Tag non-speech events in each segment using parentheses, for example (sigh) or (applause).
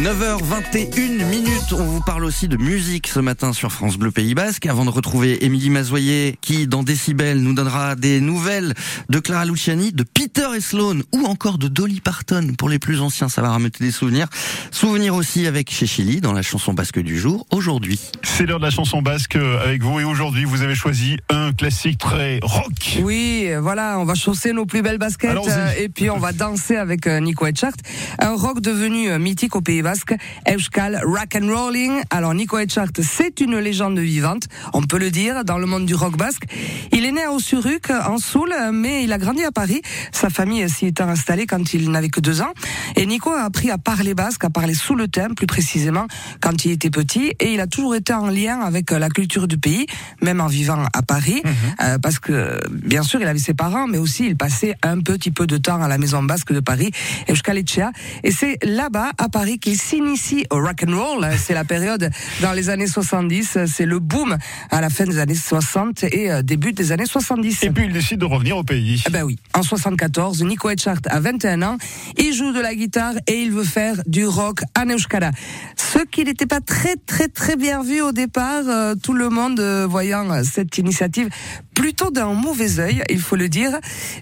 9h21 minutes. On vous parle aussi de musique ce matin sur France Bleu Pays Basque. Avant de retrouver Émilie Mazoyer qui, dans Décibel, nous donnera des nouvelles de Clara Luciani, de Peter et Sloan ou encore de Dolly Parton. Pour les plus anciens, ça va remettre des souvenirs. Souvenirs aussi avec chez Chili dans la chanson basque du jour aujourd'hui. C'est l'heure de la chanson basque avec vous et aujourd'hui vous avez choisi un classique très rock. Oui, voilà, on va chausser nos plus belles baskets euh, et puis on va danser avec euh, Nico Etchart. Un rock devenu euh, mythique au Pays basque, Euskal rock and rolling. Alors Nico Etchart, c'est une légende vivante, on peut le dire, dans le monde du rock basque. Il est né à Ossuruk, en Soule, mais il a grandi à Paris. Sa famille s'y était installée quand il n'avait que deux ans. Et Nico a appris à parler basque, à parler sous le thème, plus précisément, quand il était petit. Et il a toujours été en lien avec la culture du pays, même en vivant à Paris, mhm. euh, parce que, bien sûr, il avait ses parents, mais aussi il passait un petit peu de temps à la maison basque de Paris, Euskal Etchea. Et c'est là-bas, à Paris, qu'il s'initie au rock and roll. C'est la période dans les années 70, c'est le boom à la fin des années 60 et euh, début des années 70. Et puis il décide de revenir au pays. Eh ben oui, en 74, Nico Etchart a 21 ans, il joue de la guitare et il veut faire du rock à Neuskara. Ce qui n'était pas très très très bien vu au départ, euh, tout le monde euh, voyant cette initiative plutôt d'un mauvais œil, il faut le dire.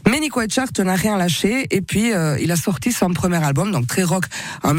Mais Nico Etchart n'a rien lâché et puis il a sorti son premier album, donc très rock, en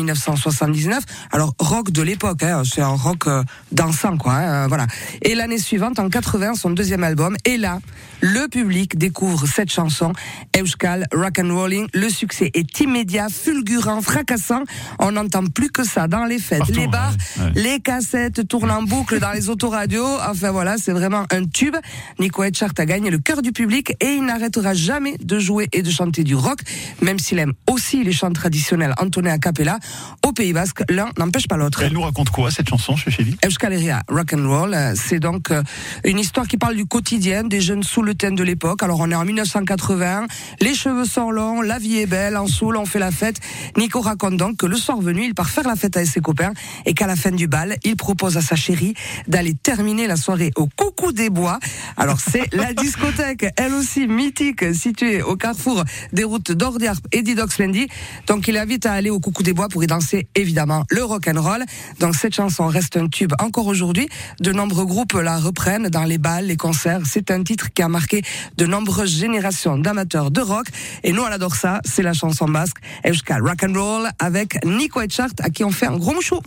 1979. Alors rock de l'époque, hein, c'est un rock euh, dansant quoi. Hein, voilà. Et l'année suivante, en 80, son deuxième album. Et là, le public découvre cette chanson, Euskal Rock and Rolling. Le succès est immédiat, fulgurant, fracassant. On n'entend plus que ça dans les fêtes, les bars, les cassettes tournent en boucle dans les autoradios. Enfin voilà, c'est vraiment un tube. Nico Etchart a gagné le cœur du public et il n'arrêtera jamais de jouer et de chanter du rock, même s'il aime aussi les chants traditionnels entonnés à cappella. Au Pays Basque, l'un n'empêche pas l'autre. Elle nous raconte quoi cette chanson, chez Chély Euskaleria Rock and Roll, c'est donc euh, une histoire qui parle du quotidien des jeunes sous le thème de l'époque. Alors on est en 1980, les cheveux sont longs, la vie est belle, en soul on fait la fête. Nico raconte donc que le soir venu, il part faire la fête avec ses copains et qu'à la fin du bal, il propose à sa chérie d'aller terminer la soirée au Coucou des Bois. Alors c'est la (laughs) discothèque, elle aussi mythique, située au carrefour des routes d'Ordiarp et d'Idoxlendi. Donc il invite à aller au Coucou des Bois pour y danser évidemment le rock and roll. Donc cette chanson reste un tube encore aujourd'hui. De nombreux groupes la reprennent dans les balles, les concerts. C'est un titre qui a marqué de nombreuses générations d'amateurs de rock. Et nous, on adore ça. C'est la chanson basque Euskal Rock and Roll avec Nico Etchart à qui on fait un gros mouchou.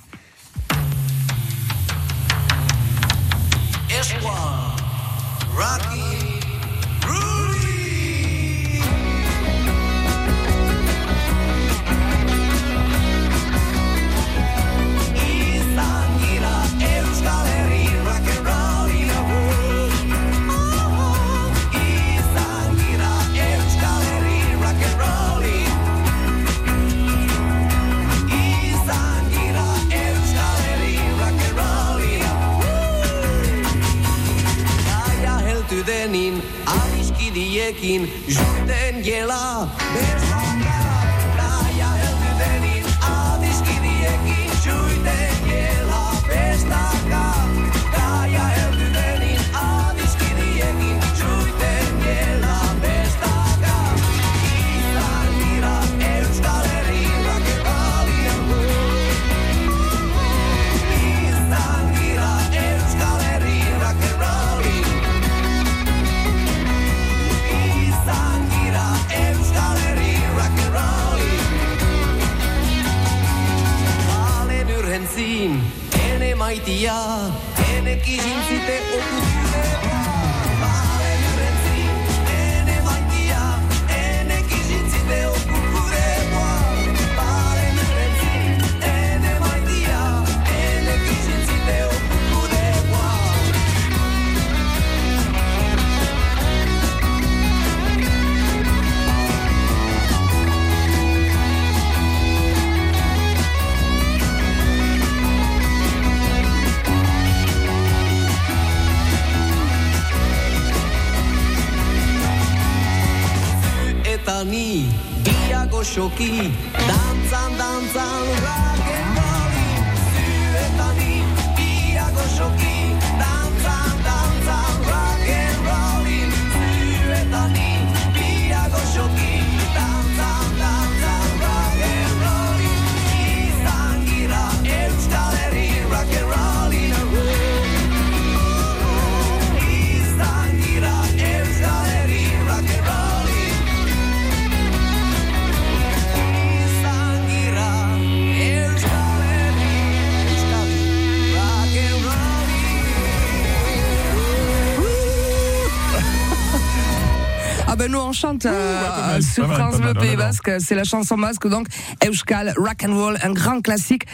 lijekin, žuten jela, bez maitia. Tenekin sitten opusille. Dani, Diego Choki, danzan danzan, rock and roll, eta ni, Dani, Ah ben nous on chante euh, pas mal, sur France Bleu Pays. Basque, c'est la chanson basque donc Euskal Rock and Roll, un grand classique